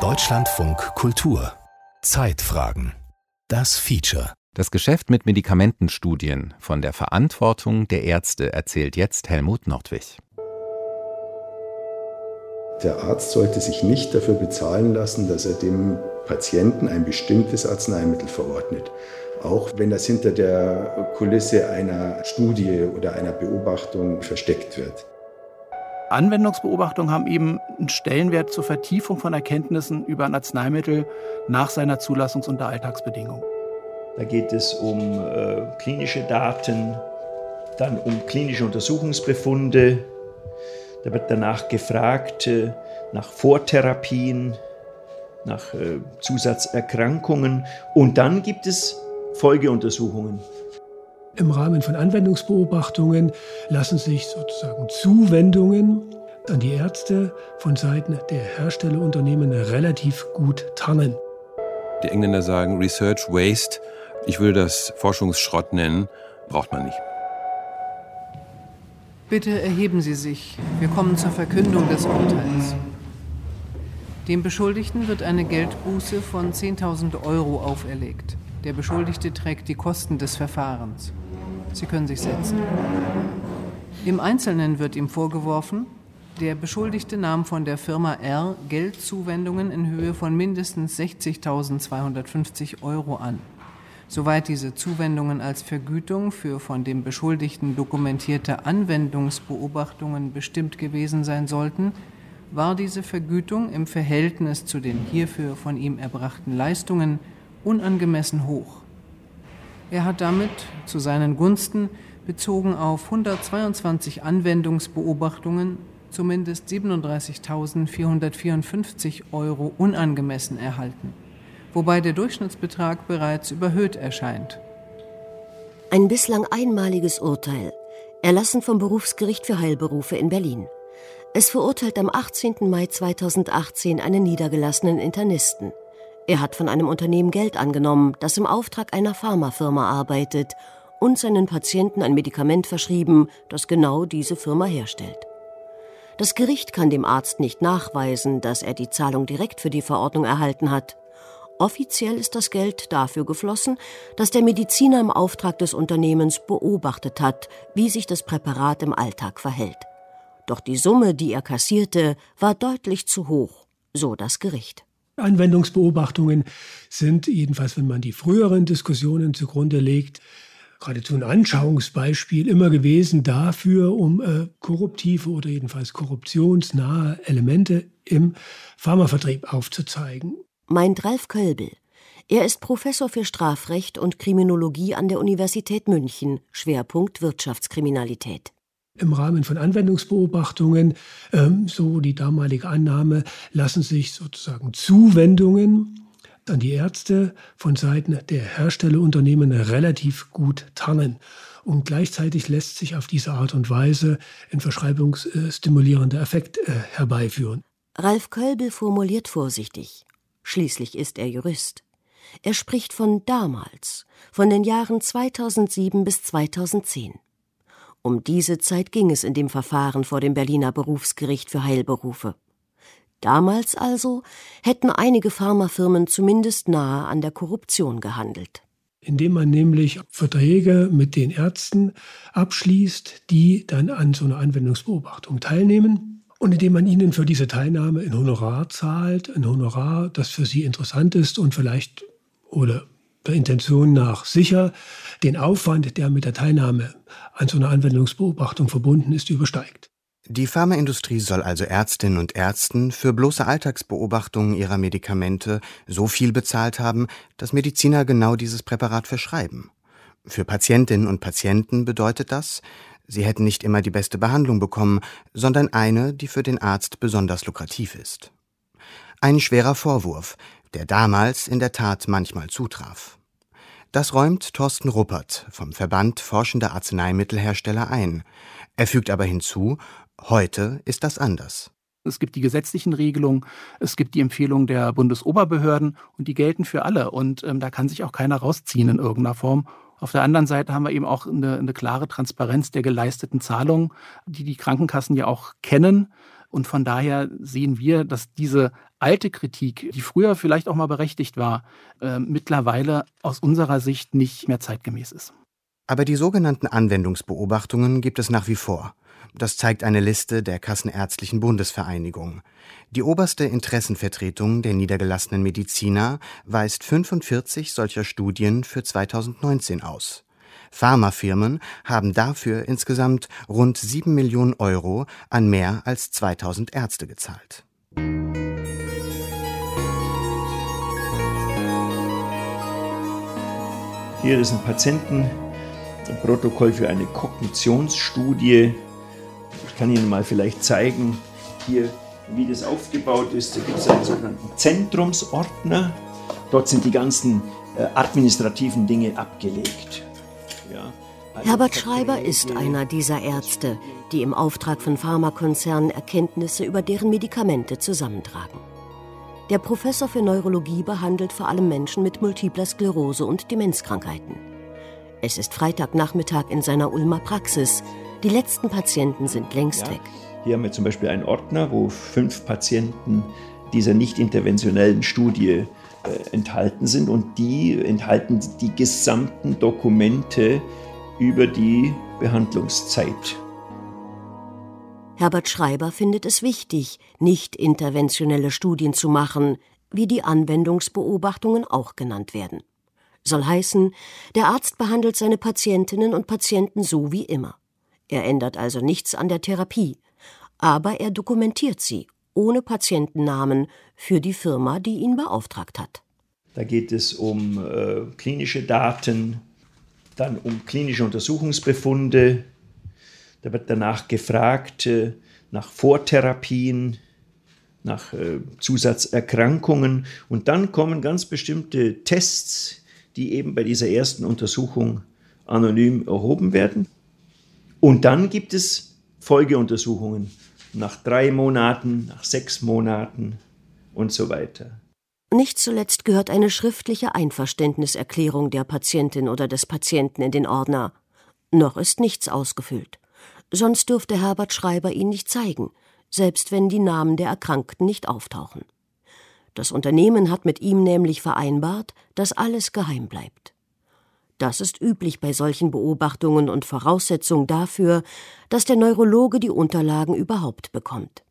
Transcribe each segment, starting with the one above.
Deutschlandfunk Kultur Zeitfragen Das Feature Das Geschäft mit Medikamentenstudien von der Verantwortung der Ärzte erzählt jetzt Helmut Nordwig. Der Arzt sollte sich nicht dafür bezahlen lassen, dass er dem Patienten ein bestimmtes Arzneimittel verordnet. Auch wenn das hinter der Kulisse einer Studie oder einer Beobachtung versteckt wird. Anwendungsbeobachtungen haben eben einen Stellenwert zur Vertiefung von Erkenntnissen über ein Arzneimittel nach seiner Zulassungs- unter Alltagsbedingungen. Da geht es um äh, klinische Daten, dann um klinische Untersuchungsbefunde. Da wird danach gefragt äh, nach Vortherapien, nach äh, Zusatzerkrankungen und dann gibt es Folgeuntersuchungen. Im Rahmen von Anwendungsbeobachtungen lassen sich sozusagen Zuwendungen an die Ärzte von Seiten der Herstellerunternehmen relativ gut tarnen. Die Engländer sagen Research Waste. Ich würde das Forschungsschrott nennen. Braucht man nicht. Bitte erheben Sie sich. Wir kommen zur Verkündung des Urteils. Dem Beschuldigten wird eine Geldbuße von 10.000 Euro auferlegt. Der Beschuldigte trägt die Kosten des Verfahrens. Sie können sich setzen. Im Einzelnen wird ihm vorgeworfen, der Beschuldigte nahm von der Firma R Geldzuwendungen in Höhe von mindestens 60.250 Euro an. Soweit diese Zuwendungen als Vergütung für von dem Beschuldigten dokumentierte Anwendungsbeobachtungen bestimmt gewesen sein sollten, war diese Vergütung im Verhältnis zu den hierfür von ihm erbrachten Leistungen unangemessen hoch. Er hat damit zu seinen Gunsten bezogen auf 122 Anwendungsbeobachtungen zumindest 37.454 Euro unangemessen erhalten, wobei der Durchschnittsbetrag bereits überhöht erscheint. Ein bislang einmaliges Urteil, erlassen vom Berufsgericht für Heilberufe in Berlin. Es verurteilt am 18. Mai 2018 einen niedergelassenen Internisten. Er hat von einem Unternehmen Geld angenommen, das im Auftrag einer Pharmafirma arbeitet und seinen Patienten ein Medikament verschrieben, das genau diese Firma herstellt. Das Gericht kann dem Arzt nicht nachweisen, dass er die Zahlung direkt für die Verordnung erhalten hat. Offiziell ist das Geld dafür geflossen, dass der Mediziner im Auftrag des Unternehmens beobachtet hat, wie sich das Präparat im Alltag verhält. Doch die Summe, die er kassierte, war deutlich zu hoch, so das Gericht. Anwendungsbeobachtungen sind, jedenfalls wenn man die früheren Diskussionen zugrunde legt, geradezu ein Anschauungsbeispiel immer gewesen dafür, um äh, korruptive oder jedenfalls korruptionsnahe Elemente im Pharmavertrieb aufzuzeigen. Meint Ralf Kölbel. Er ist Professor für Strafrecht und Kriminologie an der Universität München, Schwerpunkt Wirtschaftskriminalität. Im Rahmen von Anwendungsbeobachtungen, ähm, so die damalige Annahme, lassen sich sozusagen Zuwendungen an die Ärzte von Seiten der Herstellerunternehmen relativ gut tarnen. Und gleichzeitig lässt sich auf diese Art und Weise ein verschreibungsstimulierender Effekt äh, herbeiführen. Ralf Kölbel formuliert vorsichtig. Schließlich ist er Jurist. Er spricht von damals, von den Jahren 2007 bis 2010. Um diese Zeit ging es in dem Verfahren vor dem Berliner Berufsgericht für Heilberufe. Damals also hätten einige Pharmafirmen zumindest nahe an der Korruption gehandelt. Indem man nämlich Verträge mit den Ärzten abschließt, die dann an so einer Anwendungsbeobachtung teilnehmen und indem man ihnen für diese Teilnahme ein Honorar zahlt, ein Honorar, das für sie interessant ist und vielleicht oder der Intention nach sicher den Aufwand, der mit der Teilnahme an so einer Anwendungsbeobachtung verbunden ist, übersteigt. Die Pharmaindustrie soll also Ärztinnen und Ärzten für bloße Alltagsbeobachtungen ihrer Medikamente so viel bezahlt haben, dass Mediziner genau dieses Präparat verschreiben. Für Patientinnen und Patienten bedeutet das, sie hätten nicht immer die beste Behandlung bekommen, sondern eine, die für den Arzt besonders lukrativ ist. Ein schwerer Vorwurf, der damals in der Tat manchmal zutraf. Das räumt Thorsten Ruppert vom Verband Forschender Arzneimittelhersteller ein. Er fügt aber hinzu, heute ist das anders. Es gibt die gesetzlichen Regelungen, es gibt die Empfehlungen der Bundesoberbehörden und die gelten für alle. Und ähm, da kann sich auch keiner rausziehen in irgendeiner Form. Auf der anderen Seite haben wir eben auch eine, eine klare Transparenz der geleisteten Zahlungen, die die Krankenkassen ja auch kennen Und von daher sehen wir, dass diese alte Kritik, die früher vielleicht auch mal berechtigt war, äh, mittlerweile aus unserer Sicht nicht mehr zeitgemäß ist. Aber die sogenannten Anwendungsbeobachtungen gibt es nach wie vor. Das zeigt eine Liste der Kassenärztlichen Bundesvereinigung. Die oberste Interessenvertretung der niedergelassenen Mediziner weist 45 solcher Studien für 2019 aus. Pharmafirmen haben dafür insgesamt rund 7 Millionen Euro an mehr als 2000 Ärzte gezahlt. Hier ist ein Patientenprotokoll für eine Kognitionsstudie. Ich kann Ihnen mal vielleicht zeigen, hier, wie das aufgebaut ist. Da gibt es einen sogenannten Zentrumsordner. Dort sind die ganzen äh, administrativen Dinge abgelegt. Herbert Schreiber ist einer dieser Ärzte, die im Auftrag von Pharmakonzernen Erkenntnisse über deren Medikamente zusammentragen. Der Professor für Neurologie behandelt vor allem Menschen mit multipler Sklerose und Demenzkrankheiten. Es ist Freitagnachmittag in seiner Ulmer Praxis. Die letzten Patienten sind längst ja. weg. Hier haben wir zum Beispiel einen Ordner, wo fünf Patienten dieser nicht interventionellen Studie enthalten sind und die enthalten die gesamten Dokumente über die Behandlungszeit. Herbert Schreiber findet es wichtig, nicht interventionelle Studien zu machen, wie die Anwendungsbeobachtungen auch genannt werden. Soll heißen, der Arzt behandelt seine Patientinnen und Patienten so wie immer. Er ändert also nichts an der Therapie, aber er dokumentiert sie ohne Patientennamen für die Firma, die ihn beauftragt hat. Da geht es um äh, klinische Daten, dann um klinische Untersuchungsbefunde, da wird danach gefragt äh, nach Vortherapien, nach äh, Zusatzerkrankungen und dann kommen ganz bestimmte Tests, die eben bei dieser ersten Untersuchung anonym erhoben werden. Und dann gibt es Folgeuntersuchungen nach drei Monaten, nach sechs Monaten und so weiter. Nicht zuletzt gehört eine schriftliche Einverständniserklärung der Patientin oder des Patienten in den Ordner. Noch ist nichts ausgefüllt sonst dürfte Herbert Schreiber ihn nicht zeigen, selbst wenn die Namen der Erkrankten nicht auftauchen. Das Unternehmen hat mit ihm nämlich vereinbart, dass alles geheim bleibt. Das ist üblich bei solchen Beobachtungen und Voraussetzung dafür, dass der Neurologe die Unterlagen überhaupt bekommt.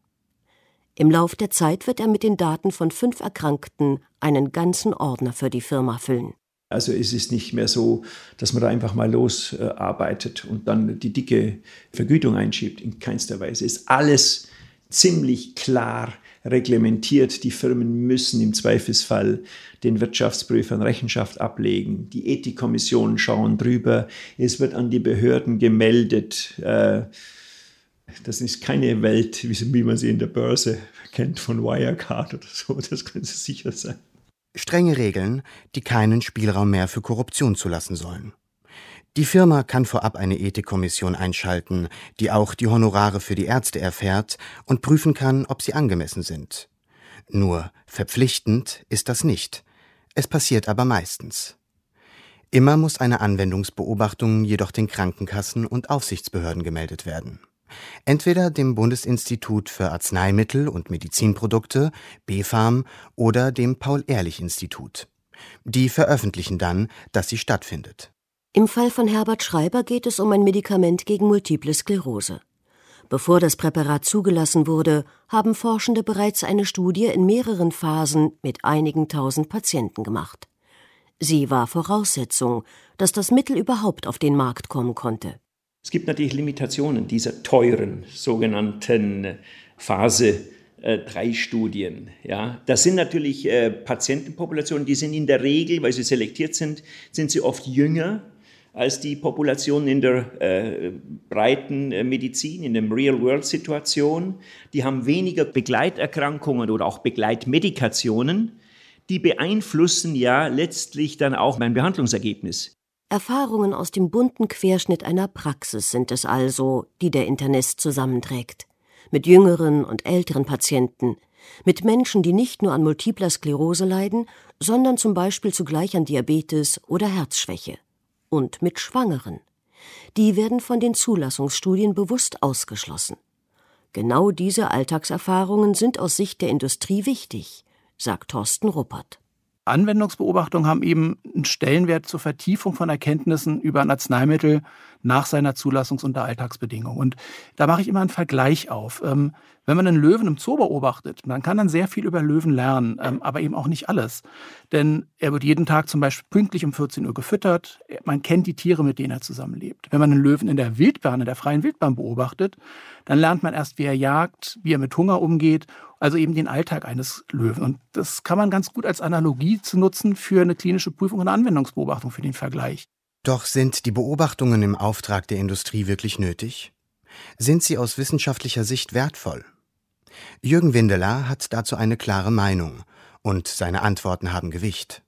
Im Lauf der Zeit wird er mit den Daten von fünf Erkrankten einen ganzen Ordner für die Firma füllen. Also es ist nicht mehr so, dass man da einfach mal losarbeitet und dann die dicke Vergütung einschiebt. In keinster Weise. Ist alles ziemlich klar reglementiert. Die Firmen müssen im Zweifelsfall den Wirtschaftsprüfern Rechenschaft ablegen. Die Ethikkommissionen schauen drüber. Es wird an die Behörden gemeldet. Äh, das ist keine Welt, wie man sie in der Börse kennt von Wirecard oder so. Das können Sie sicher sein. Strenge Regeln, die keinen Spielraum mehr für Korruption zulassen sollen. Die Firma kann vorab eine Ethikkommission einschalten, die auch die Honorare für die Ärzte erfährt und prüfen kann, ob sie angemessen sind. Nur verpflichtend ist das nicht. Es passiert aber meistens. Immer muss eine Anwendungsbeobachtung jedoch den Krankenkassen und Aufsichtsbehörden gemeldet werden. Entweder dem Bundesinstitut für Arzneimittel und Medizinprodukte, BfArM, oder dem Paul-Ehrlich-Institut. Die veröffentlichen dann, dass sie stattfindet. Im Fall von Herbert Schreiber geht es um ein Medikament gegen multiple Sklerose. Bevor das Präparat zugelassen wurde, haben Forschende bereits eine Studie in mehreren Phasen mit einigen tausend Patienten gemacht. Sie war Voraussetzung, dass das Mittel überhaupt auf den Markt kommen konnte. Es gibt natürlich Limitationen dieser teuren sogenannten Phase 3 äh, Studien. Ja, das sind natürlich äh, Patientenpopulationen, die sind in der Regel, weil sie selektiert sind, sind sie oft jünger als die Populationen in der äh, breiten äh, Medizin, in der Real-World-Situation. Die haben weniger Begleiterkrankungen oder auch Begleitmedikationen. Die beeinflussen ja letztlich dann auch mein Behandlungsergebnis. Erfahrungen aus dem bunten Querschnitt einer Praxis sind es also, die der Internist zusammenträgt. Mit jüngeren und älteren Patienten, mit Menschen, die nicht nur an multipler Sklerose leiden, sondern zum Beispiel zugleich an Diabetes oder Herzschwäche. Und mit Schwangeren. Die werden von den Zulassungsstudien bewusst ausgeschlossen. Genau diese Alltagserfahrungen sind aus Sicht der Industrie wichtig, sagt Thorsten Ruppert. Anwendungsbeobachtungen haben eben einen Stellenwert zur Vertiefung von Erkenntnissen über ein Arzneimittel nach seiner Zulassungs- unter Alltagsbedingungen. Und da mache ich immer einen Vergleich auf. Ähm, wenn man einen Löwen im Zoo beobachtet, man kann dann sehr viel über Löwen lernen, ähm, aber eben auch nicht alles. Denn er wird jeden Tag zum Beispiel pünktlich um 14 Uhr gefüttert. Man kennt die Tiere, mit denen er zusammenlebt. Wenn man einen Löwen in der Wildbahn, in der freien Wildbahn beobachtet, dann lernt man erst, wie er jagt, wie er mit Hunger umgeht, also eben den Alltag eines Löwen. Und das kann man ganz gut als Analogie zu nutzen für eine klinische Prüfung und Anwendungsbeobachtung, für den Vergleich. Doch sind die Beobachtungen im Auftrag der Industrie wirklich nötig? Sind sie aus wissenschaftlicher Sicht wertvoll? Jürgen Windeler hat dazu eine klare Meinung und seine Antworten haben Gewicht.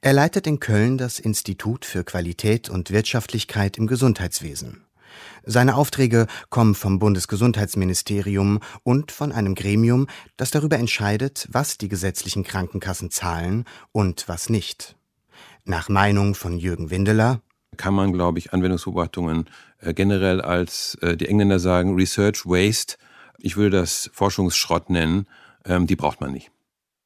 Er leitet in Köln das Institut für Qualität und Wirtschaftlichkeit im Gesundheitswesen. Seine Aufträge kommen vom Bundesgesundheitsministerium und von einem Gremium, das darüber entscheidet, was die gesetzlichen Krankenkassen zahlen und was nicht. Nach Meinung von Jürgen Windeler kann man, glaube ich, Anwendungsbeobachtungen äh, generell als, äh, die Engländer sagen, Research Waste ich würde das Forschungsschrott nennen, ähm, die braucht man nicht.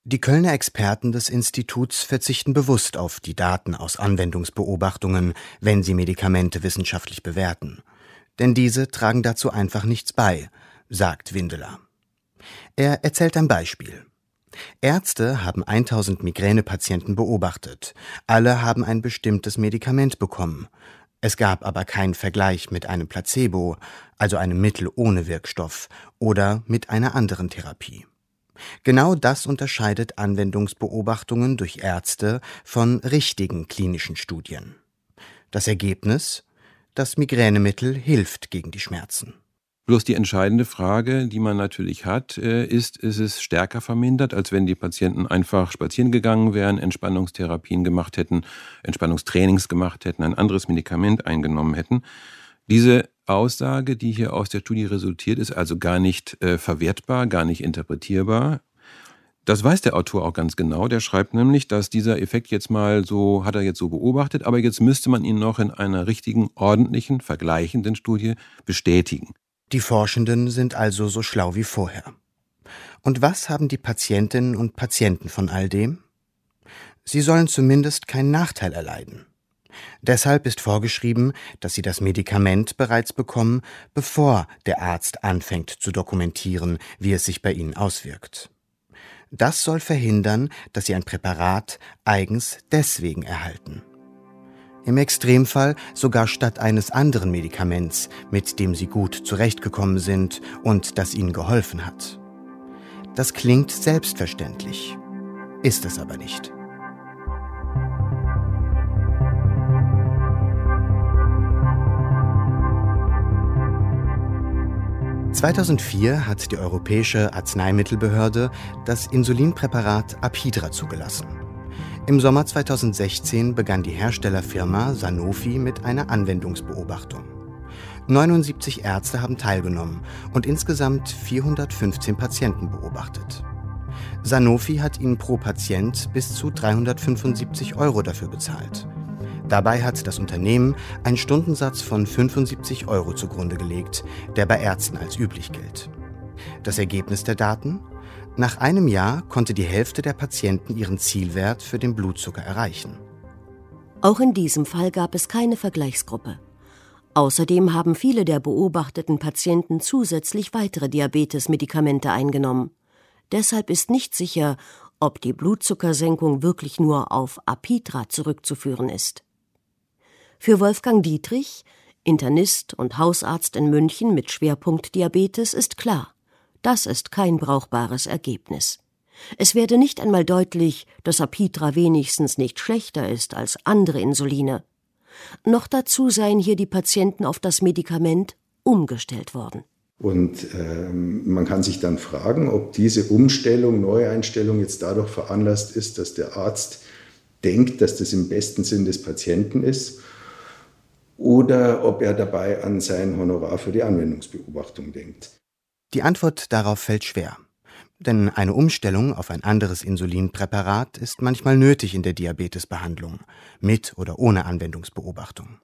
Die Kölner Experten des Instituts verzichten bewusst auf die Daten aus Anwendungsbeobachtungen, wenn sie Medikamente wissenschaftlich bewerten. Denn diese tragen dazu einfach nichts bei, sagt Windeler. Er erzählt ein Beispiel. Ärzte haben 1000 Migränepatienten beobachtet. Alle haben ein bestimmtes Medikament bekommen. Es gab aber keinen Vergleich mit einem Placebo, also einem Mittel ohne Wirkstoff, oder mit einer anderen Therapie. Genau das unterscheidet Anwendungsbeobachtungen durch Ärzte von richtigen klinischen Studien. Das Ergebnis? Das Migränemittel hilft gegen die Schmerzen. Bloß die entscheidende Frage, die man natürlich hat, äh, ist, ist es stärker vermindert, als wenn die Patienten einfach spazieren gegangen wären, Entspannungstherapien gemacht hätten, Entspannungstrainings gemacht hätten, ein anderes Medikament eingenommen hätten. Diese Aussage, die hier aus der Studie resultiert, ist also gar nicht äh, verwertbar, gar nicht interpretierbar. Das weiß der Autor auch ganz genau. Der schreibt nämlich, dass dieser Effekt jetzt mal so, hat er jetzt so beobachtet, aber jetzt müsste man ihn noch in einer richtigen, ordentlichen, vergleichenden Studie bestätigen. Die Forschenden sind also so schlau wie vorher. Und was haben die Patientinnen und Patienten von all dem? Sie sollen zumindest keinen Nachteil erleiden. Deshalb ist vorgeschrieben, dass sie das Medikament bereits bekommen, bevor der Arzt anfängt zu dokumentieren, wie es sich bei ihnen auswirkt. Das soll verhindern, dass sie ein Präparat eigens deswegen erhalten im Extremfall sogar statt eines anderen Medikaments, mit dem sie gut zurechtgekommen sind und das ihnen geholfen hat. Das klingt selbstverständlich, ist es aber nicht. (2004) hat die Europäische Arzneimittelbehörde das Insulinpräparat Apidra zugelassen. Im Sommer 2016 begann die Herstellerfirma Sanofi mit einer Anwendungsbeobachtung. 79 Ärzte haben teilgenommen und insgesamt 415 Patienten beobachtet. Sanofi hat ihnen pro Patient bis zu 375 Euro dafür bezahlt. Dabei hat das Unternehmen einen Stundensatz von 75 Euro zugrunde gelegt, der bei Ärzten als üblich gilt. Das Ergebnis der Daten? Nach einem Jahr konnte die Hälfte der Patienten ihren Zielwert für den Blutzucker erreichen. Auch in diesem Fall gab es keine Vergleichsgruppe. Außerdem haben viele der beobachteten Patienten zusätzlich weitere Diabetesmedikamente eingenommen. Deshalb ist nicht sicher, ob die Blutzuckersenkung wirklich nur auf Apidra zurückzuführen ist. Für Wolfgang Dietrich, Internist und Hausarzt in München mit Schwerpunkt Diabetes, ist klar, das ist kein brauchbares Ergebnis. Es werde nicht einmal deutlich, dass Apitra wenigstens nicht schlechter ist als andere Insuline. Noch dazu seien hier die Patienten auf das Medikament umgestellt worden. Und ähm, man kann sich dann fragen, ob diese Umstellung, Neueinstellung jetzt dadurch veranlasst ist, dass der Arzt denkt, dass das im besten Sinn des Patienten ist oder ob er dabei an sein Honorar für die Anwendungsbeobachtung denkt. Die Antwort darauf fällt schwer. Denn eine Umstellung auf ein anderes Insulinpräparat ist manchmal nötig in der Diabetesbehandlung, mit oder ohne Anwendungsbeobachtung.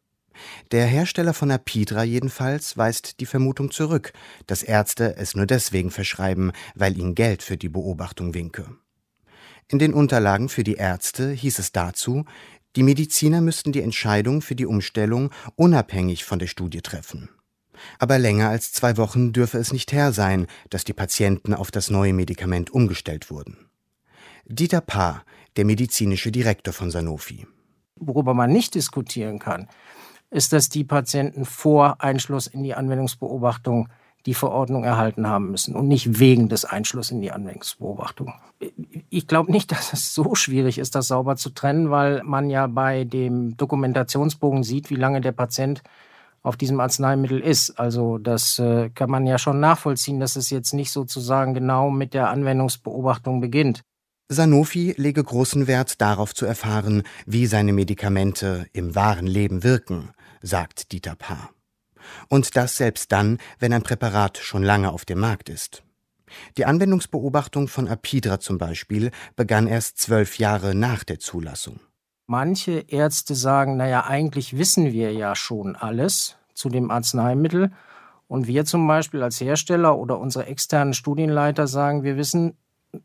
Der Hersteller von Apidra jedenfalls weist die Vermutung zurück, dass Ärzte es nur deswegen verschreiben, weil ihnen Geld für die Beobachtung winke. In den Unterlagen für die Ärzte hieß es dazu, die Mediziner müssten die Entscheidung für die Umstellung unabhängig von der Studie treffen. Aber länger als zwei Wochen dürfe es nicht her sein, dass die Patienten auf das neue Medikament umgestellt wurden. Dieter Paar, der medizinische Direktor von Sanofi. Worüber man nicht diskutieren kann, ist, dass die Patienten vor Einschluss in die Anwendungsbeobachtung die Verordnung erhalten haben müssen und nicht wegen des Einschlusses in die Anwendungsbeobachtung. Ich glaube nicht, dass es so schwierig ist, das sauber zu trennen, weil man ja bei dem Dokumentationsbogen sieht, wie lange der Patient auf diesem Arzneimittel ist. Also das äh, kann man ja schon nachvollziehen, dass es jetzt nicht sozusagen genau mit der Anwendungsbeobachtung beginnt. Sanofi lege großen Wert darauf zu erfahren, wie seine Medikamente im wahren Leben wirken, sagt Dieter Paar. Und das selbst dann, wenn ein Präparat schon lange auf dem Markt ist. Die Anwendungsbeobachtung von Apidra zum Beispiel begann erst zwölf Jahre nach der Zulassung. Manche Ärzte sagen, naja, eigentlich wissen wir ja schon alles zu dem Arzneimittel. Und wir zum Beispiel als Hersteller oder unsere externen Studienleiter sagen, wir wissen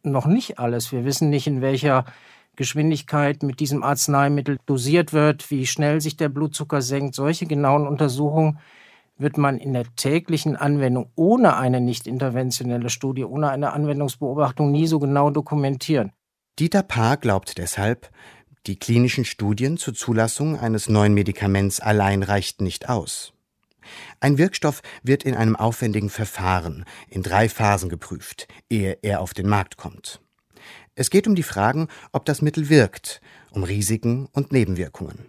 noch nicht alles. Wir wissen nicht, in welcher Geschwindigkeit mit diesem Arzneimittel dosiert wird, wie schnell sich der Blutzucker senkt. Solche genauen Untersuchungen wird man in der täglichen Anwendung ohne eine nicht interventionelle Studie, ohne eine Anwendungsbeobachtung nie so genau dokumentieren. Dieter Paar glaubt deshalb, die klinischen Studien zur Zulassung eines neuen Medikaments allein reichten nicht aus. Ein Wirkstoff wird in einem aufwendigen Verfahren in drei Phasen geprüft, ehe er auf den Markt kommt. Es geht um die Fragen, ob das Mittel wirkt, um Risiken und Nebenwirkungen.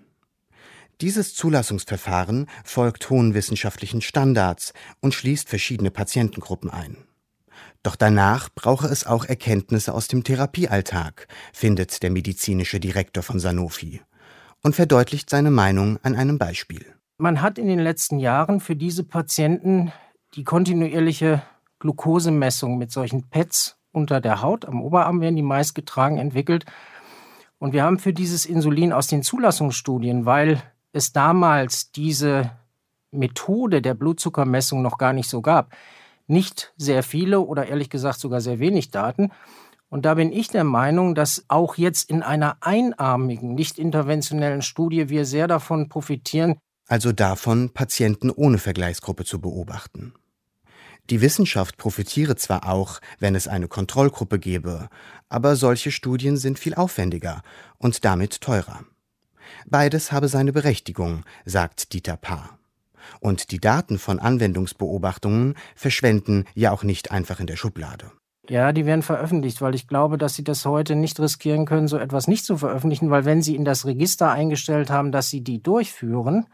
Dieses Zulassungsverfahren folgt hohen wissenschaftlichen Standards und schließt verschiedene Patientengruppen ein. Doch danach brauche es auch Erkenntnisse aus dem Therapiealltag, findet der medizinische Direktor von Sanofi und verdeutlicht seine Meinung an einem Beispiel. Man hat in den letzten Jahren für diese Patienten die kontinuierliche Glukosemessung mit solchen Pads unter der Haut, am Oberarm werden die meist getragen, entwickelt. Und wir haben für dieses Insulin aus den Zulassungsstudien, weil es damals diese Methode der Blutzuckermessung noch gar nicht so gab, nicht sehr viele oder ehrlich gesagt sogar sehr wenig Daten. Und da bin ich der Meinung, dass auch jetzt in einer einarmigen, nicht interventionellen Studie wir sehr davon profitieren. Also davon, Patienten ohne Vergleichsgruppe zu beobachten. Die Wissenschaft profitiere zwar auch, wenn es eine Kontrollgruppe gäbe, aber solche Studien sind viel aufwendiger und damit teurer. Beides habe seine Berechtigung, sagt Dieter Paar. Und die Daten von Anwendungsbeobachtungen verschwenden ja auch nicht einfach in der Schublade. Ja, die werden veröffentlicht, weil ich glaube, dass Sie das heute nicht riskieren können, so etwas nicht zu veröffentlichen, weil wenn Sie in das Register eingestellt haben, dass Sie die durchführen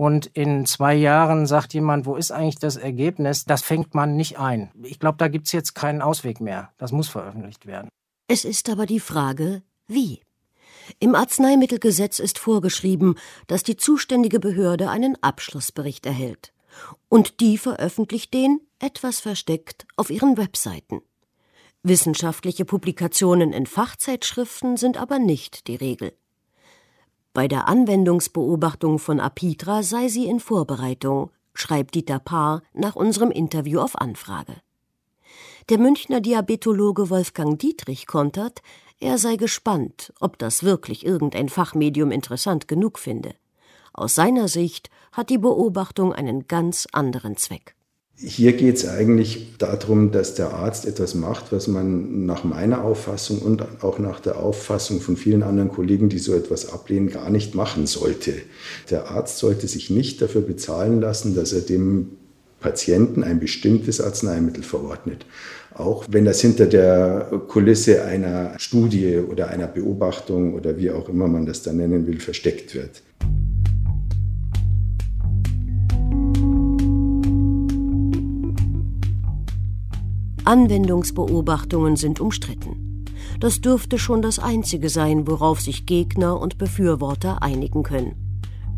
und in zwei Jahren sagt jemand, wo ist eigentlich das Ergebnis, das fängt man nicht ein. Ich glaube, da gibt es jetzt keinen Ausweg mehr. Das muss veröffentlicht werden. Es ist aber die Frage, wie. Im Arzneimittelgesetz ist vorgeschrieben, dass die zuständige Behörde einen Abschlussbericht erhält. Und die veröffentlicht den, etwas versteckt, auf ihren Webseiten. Wissenschaftliche Publikationen in Fachzeitschriften sind aber nicht die Regel. Bei der Anwendungsbeobachtung von Apitra sei sie in Vorbereitung, schreibt Dieter Paar nach unserem Interview auf Anfrage. Der Münchner Diabetologe Wolfgang Dietrich kontert, er sei gespannt, ob das wirklich irgendein Fachmedium interessant genug finde. Aus seiner Sicht hat die Beobachtung einen ganz anderen Zweck. Hier geht es eigentlich darum, dass der Arzt etwas macht, was man nach meiner Auffassung und auch nach der Auffassung von vielen anderen Kollegen, die so etwas ablehnen, gar nicht machen sollte. Der Arzt sollte sich nicht dafür bezahlen lassen, dass er dem Patienten ein bestimmtes Arzneimittel verordnet. Auch wenn das hinter der Kulisse einer Studie oder einer Beobachtung oder wie auch immer man das dann nennen will, versteckt wird. Anwendungsbeobachtungen sind umstritten. Das dürfte schon das Einzige sein, worauf sich Gegner und Befürworter einigen können.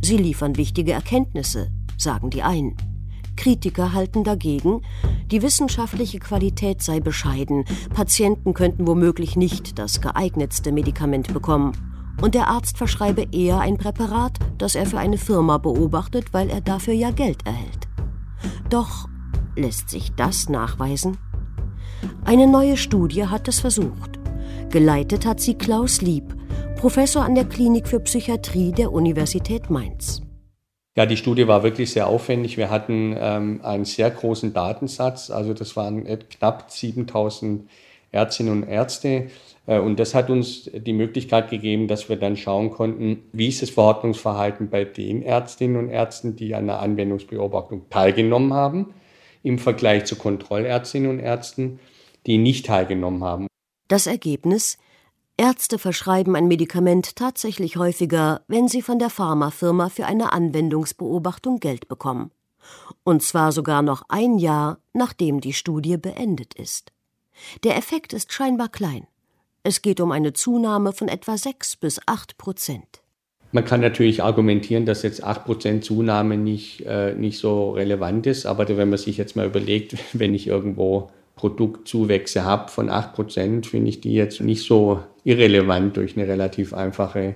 Sie liefern wichtige Erkenntnisse, sagen die einen. Kritiker halten dagegen, die wissenschaftliche Qualität sei bescheiden, Patienten könnten womöglich nicht das geeignetste Medikament bekommen Und der Arzt verschreibe eher ein Präparat, das er für eine Firma beobachtet, weil er dafür ja Geld erhält. Doch lässt sich das nachweisen? Eine neue Studie hat es versucht. Geleitet hat sie Klaus Lieb, Professor an der Klinik für Psychiatrie der Universität Mainz. Ja, die Studie war wirklich sehr aufwendig. Wir hatten ähm, einen sehr großen Datensatz, also das waren knapp 7000 Ärztinnen und Ärzte. Äh, und das hat uns die Möglichkeit gegeben, dass wir dann schauen konnten, wie ist das Verordnungsverhalten bei den Ärztinnen und Ärzten, die an der Anwendungsbeobachtung teilgenommen haben, im Vergleich zu Kontrollärztinnen und Ärzten, die nicht teilgenommen haben. Das Ergebnis? Ärzte verschreiben ein Medikament tatsächlich häufiger, wenn sie von der Pharmafirma für eine Anwendungsbeobachtung Geld bekommen. Und zwar sogar noch ein Jahr, nachdem die Studie beendet ist. Der Effekt ist scheinbar klein. Es geht um eine Zunahme von etwa 6 bis 8 Prozent. Man kann natürlich argumentieren, dass jetzt 8 Prozent Zunahme nicht, äh, nicht so relevant ist, aber wenn man sich jetzt mal überlegt, wenn ich irgendwo Produktzuwächse habe von 8 Prozent, finde ich die jetzt nicht so irrelevant durch eine relativ einfache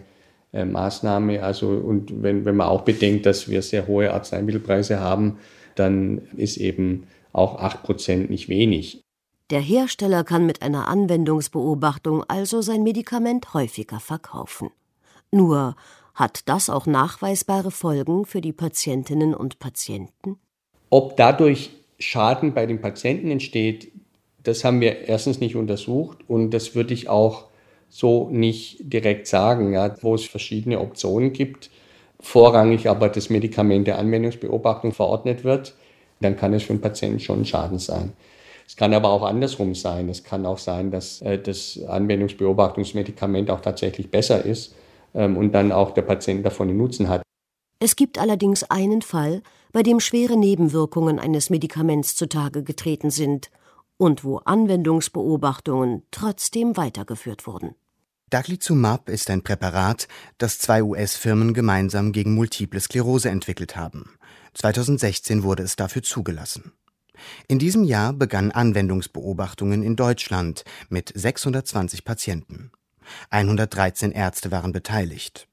äh, Maßnahme. Also, und wenn, wenn man auch bedenkt, dass wir sehr hohe Arzneimittelpreise haben, dann ist eben auch 8 Prozent nicht wenig. Der Hersteller kann mit einer Anwendungsbeobachtung also sein Medikament häufiger verkaufen. Nur hat das auch nachweisbare Folgen für die Patientinnen und Patienten? Ob dadurch Schaden bei den Patienten entsteht, das haben wir erstens nicht untersucht und das würde ich auch so nicht direkt sagen, ja, wo es verschiedene Optionen gibt, vorrangig aber das Medikament der Anwendungsbeobachtung verordnet wird, dann kann es für den Patienten schon ein Schaden sein. Es kann aber auch andersrum sein. Es kann auch sein, dass äh, das Anwendungsbeobachtungsmedikament auch tatsächlich besser ist ähm, und dann auch der Patient davon einen Nutzen hat. Es gibt allerdings einen Fall, bei dem schwere Nebenwirkungen eines Medikaments zutage getreten sind und wo Anwendungsbeobachtungen trotzdem weitergeführt wurden. Daclizumab ist ein Präparat, das zwei US-Firmen gemeinsam gegen multiple Sklerose entwickelt haben. 2016 wurde es dafür zugelassen. In diesem Jahr begannen Anwendungsbeobachtungen in Deutschland mit 620 Patienten. 113 Ärzte waren beteiligt.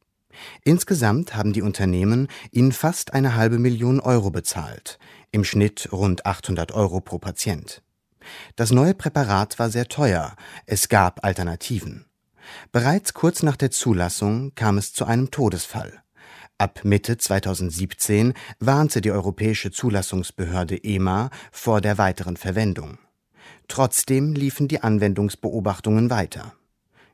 Insgesamt haben die Unternehmen ihnen fast eine halbe Million Euro bezahlt, im Schnitt rund 800 Euro pro Patient. Das neue Präparat war sehr teuer, es gab Alternativen. Bereits kurz nach der Zulassung kam es zu einem Todesfall. Ab Mitte 2017 warnte die Europäische Zulassungsbehörde EMA vor der weiteren Verwendung. Trotzdem liefen die Anwendungsbeobachtungen weiter.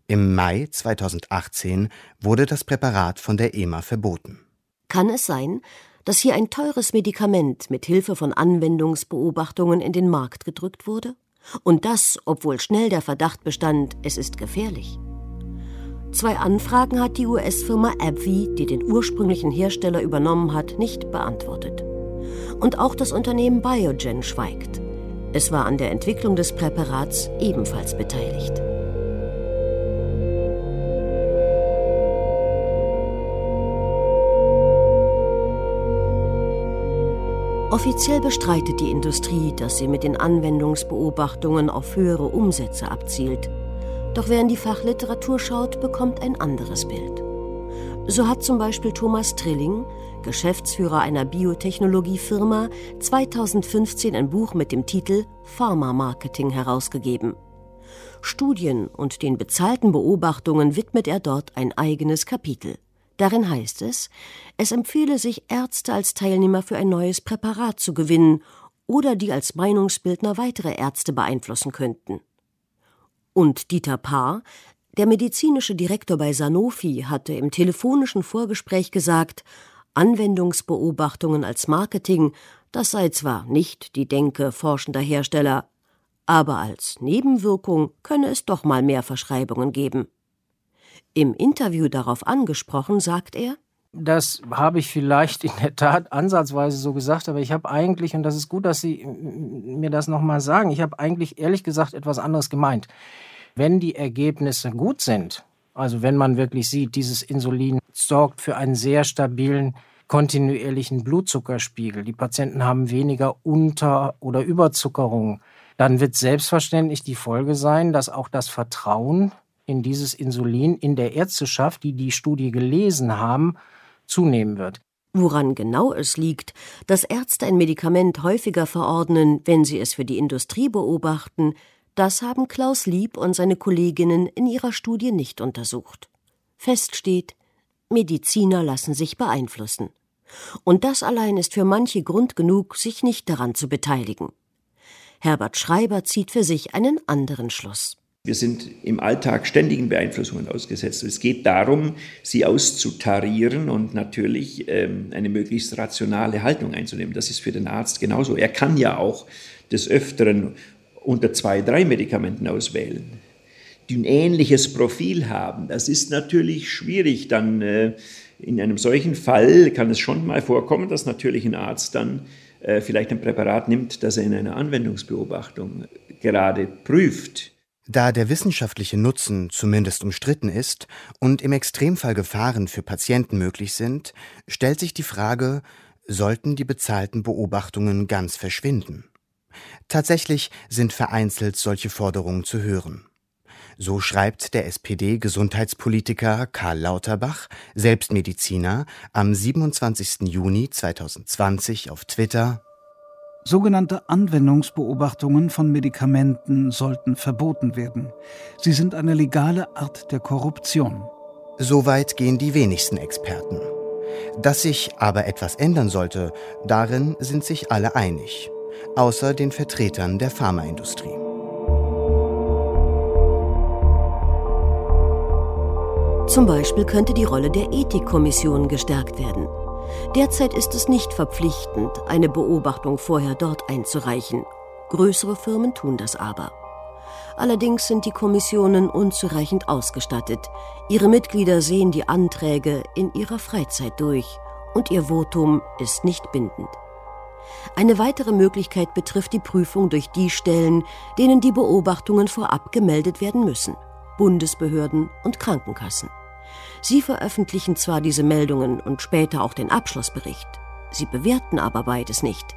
Im Mai 2018 wurde das Präparat von der EMA verboten. Kann es sein, dass hier ein teures Medikament mit Hilfe von Anwendungsbeobachtungen in den Markt gedrückt wurde? Und das, obwohl schnell der Verdacht bestand, es ist gefährlich. Zwei Anfragen hat die US-Firma AbbVie, die den ursprünglichen Hersteller übernommen hat, nicht beantwortet. Und auch das Unternehmen Biogen schweigt. Es war an der Entwicklung des Präparats ebenfalls beteiligt. Offiziell bestreitet die Industrie, dass sie mit den Anwendungsbeobachtungen auf höhere Umsätze abzielt. Doch wer in die Fachliteratur schaut, bekommt ein anderes Bild. So hat zum Beispiel Thomas Trilling, Geschäftsführer einer Biotechnologiefirma, 2015 ein Buch mit dem Titel Pharma Marketing herausgegeben. Studien und den bezahlten Beobachtungen widmet er dort ein eigenes Kapitel. Darin heißt es, es empfehle sich, Ärzte als Teilnehmer für ein neues Präparat zu gewinnen oder die als Meinungsbildner weitere Ärzte beeinflussen könnten. Und Dieter Paar, der medizinische Direktor bei Sanofi, hatte im telefonischen Vorgespräch gesagt, Anwendungsbeobachtungen als Marketing, das sei zwar nicht die Denke forschender Hersteller, aber als Nebenwirkung könne es doch mal mehr Verschreibungen geben. Im Interview darauf angesprochen, sagt er, das habe ich vielleicht in der Tat ansatzweise so gesagt, aber ich habe eigentlich, und das ist gut, dass Sie mir das nochmal sagen, ich habe eigentlich ehrlich gesagt etwas anderes gemeint. Wenn die Ergebnisse gut sind, also wenn man wirklich sieht, dieses Insulin sorgt für einen sehr stabilen kontinuierlichen Blutzuckerspiegel, die Patienten haben weniger Unter- oder Überzuckerung, dann wird selbstverständlich die Folge sein, dass auch das Vertrauen in dieses Insulin in der Ärzteschaft, die die Studie gelesen haben, zunehmen wird. Woran genau es liegt, dass Ärzte ein Medikament häufiger verordnen, wenn sie es für die Industrie beobachten, das haben Klaus Lieb und seine Kolleginnen in ihrer Studie nicht untersucht. Fest steht, Mediziner lassen sich beeinflussen. Und das allein ist für manche Grund genug, sich nicht daran zu beteiligen. Herbert Schreiber zieht für sich einen anderen Schluss. Wir sind im Alltag ständigen Beeinflussungen ausgesetzt. Es geht darum, sie auszutarieren und natürlich ähm, eine möglichst rationale Haltung einzunehmen. Das ist für den Arzt genauso. Er kann ja auch des Öfteren unter zwei, drei Medikamenten auswählen, die ein ähnliches Profil haben. Das ist natürlich schwierig. Dann äh, in einem solchen Fall kann es schon mal vorkommen, dass natürlich ein Arzt dann äh, vielleicht ein Präparat nimmt, das er in einer Anwendungsbeobachtung gerade prüft. Da der wissenschaftliche Nutzen zumindest umstritten ist und im Extremfall Gefahren für Patienten möglich sind, stellt sich die Frage, sollten die bezahlten Beobachtungen ganz verschwinden? Tatsächlich sind vereinzelt solche Forderungen zu hören. So schreibt der SPD-Gesundheitspolitiker Karl Lauterbach, selbst Mediziner, am 27. Juni 2020 auf Twitter Sogenannte Anwendungsbeobachtungen von Medikamenten sollten verboten werden. Sie sind eine legale Art der Korruption. Soweit gehen die wenigsten Experten. Dass sich aber etwas ändern sollte, darin sind sich alle einig, außer den Vertretern der Pharmaindustrie. Zum Beispiel könnte die Rolle der Ethikkommission gestärkt werden. Derzeit ist es nicht verpflichtend, eine Beobachtung vorher dort einzureichen. Größere Firmen tun das aber. Allerdings sind die Kommissionen unzureichend ausgestattet. Ihre Mitglieder sehen die Anträge in ihrer Freizeit durch und ihr Votum ist nicht bindend. Eine weitere Möglichkeit betrifft die Prüfung durch die Stellen, denen die Beobachtungen vorab gemeldet werden müssen Bundesbehörden und Krankenkassen. Sie veröffentlichen zwar diese Meldungen und später auch den Abschlussbericht, sie bewerten aber beides nicht.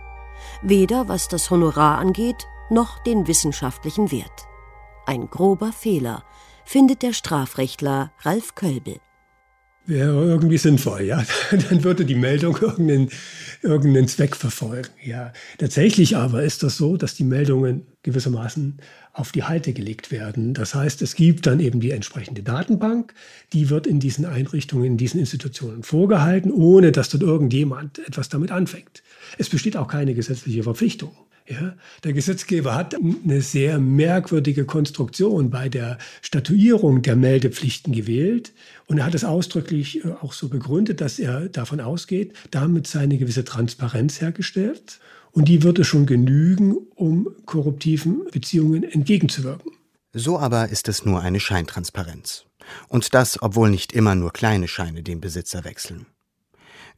Weder was das Honorar angeht, noch den wissenschaftlichen Wert. Ein grober Fehler, findet der Strafrechtler Ralf Kölbel wäre irgendwie sinnvoll, ja. Dann würde die Meldung irgendeinen, irgendeinen Zweck verfolgen, ja. Tatsächlich aber ist das so, dass die Meldungen gewissermaßen auf die Halte gelegt werden. Das heißt, es gibt dann eben die entsprechende Datenbank, die wird in diesen Einrichtungen, in diesen Institutionen vorgehalten, ohne dass dort irgendjemand etwas damit anfängt. Es besteht auch keine gesetzliche Verpflichtung. Ja, der Gesetzgeber hat eine sehr merkwürdige Konstruktion bei der Statuierung der Meldepflichten gewählt und er hat es ausdrücklich äh, auch so begründet, dass er davon ausgeht, damit sei eine gewisse Transparenz hergestellt und die würde schon genügen, um korruptiven Beziehungen entgegenzuwirken. So aber ist es nur eine Scheintransparenz. Und das, obwohl nicht immer nur kleine Scheine den Besitzer wechseln.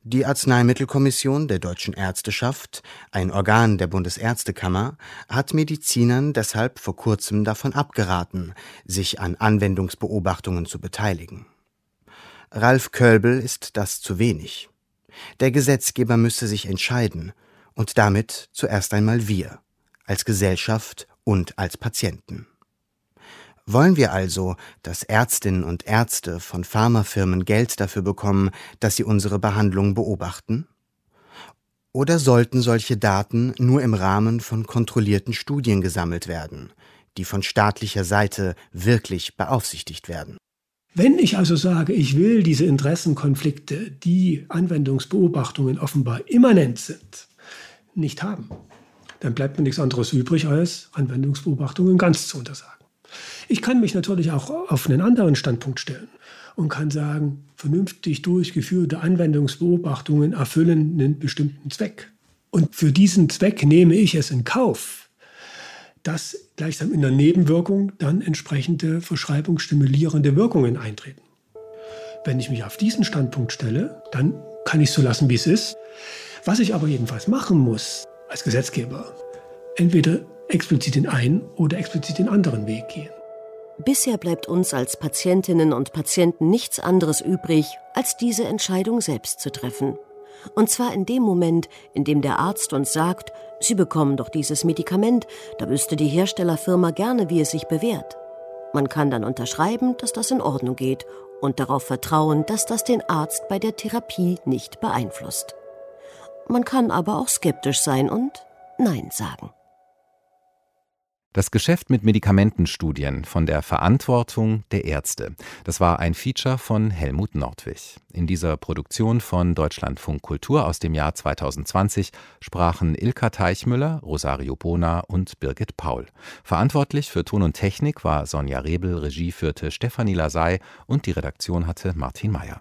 Die Arzneimittelkommission der Deutschen Ärzteschaft, ein Organ der Bundesärztekammer, hat Medizinern deshalb vor kurzem davon abgeraten, sich an Anwendungsbeobachtungen zu beteiligen. Ralf Kölbel ist das zu wenig. Der Gesetzgeber müsse sich entscheiden, und damit zuerst einmal wir, als Gesellschaft und als Patienten. Wollen wir also, dass Ärztinnen und Ärzte von Pharmafirmen Geld dafür bekommen, dass sie unsere Behandlung beobachten? Oder sollten solche Daten nur im Rahmen von kontrollierten Studien gesammelt werden, die von staatlicher Seite wirklich beaufsichtigt werden? Wenn ich also sage, ich will diese Interessenkonflikte, die Anwendungsbeobachtungen offenbar immanent sind, nicht haben, dann bleibt mir nichts anderes übrig, als Anwendungsbeobachtungen ganz zu untersagen. Ich kann mich natürlich auch auf einen anderen Standpunkt stellen und kann sagen, vernünftig durchgeführte Anwendungsbeobachtungen erfüllen einen bestimmten Zweck. Und für diesen Zweck nehme ich es in Kauf, dass gleichsam in der Nebenwirkung dann entsprechende verschreibungsstimulierende Wirkungen eintreten. Wenn ich mich auf diesen Standpunkt stelle, dann kann ich es so lassen, wie es ist. Was ich aber jedenfalls machen muss als Gesetzgeber, entweder explizit den einen oder explizit den anderen Weg gehen. Bisher bleibt uns als Patientinnen und Patienten nichts anderes übrig, als diese Entscheidung selbst zu treffen. Und zwar in dem Moment, in dem der Arzt uns sagt, Sie bekommen doch dieses Medikament, da wüsste die Herstellerfirma gerne, wie es sich bewährt. Man kann dann unterschreiben, dass das in Ordnung geht und darauf vertrauen, dass das den Arzt bei der Therapie nicht beeinflusst. Man kann aber auch skeptisch sein und Nein sagen. Das Geschäft mit Medikamentenstudien von der Verantwortung der Ärzte. Das war ein Feature von Helmut Nordwig. In dieser Produktion von Deutschlandfunk Kultur aus dem Jahr 2020 sprachen Ilka Teichmüller, Rosario Bona und Birgit Paul. Verantwortlich für Ton und Technik war Sonja Rebel, Regie führte Stefanie Lasey und die Redaktion hatte Martin Mayer.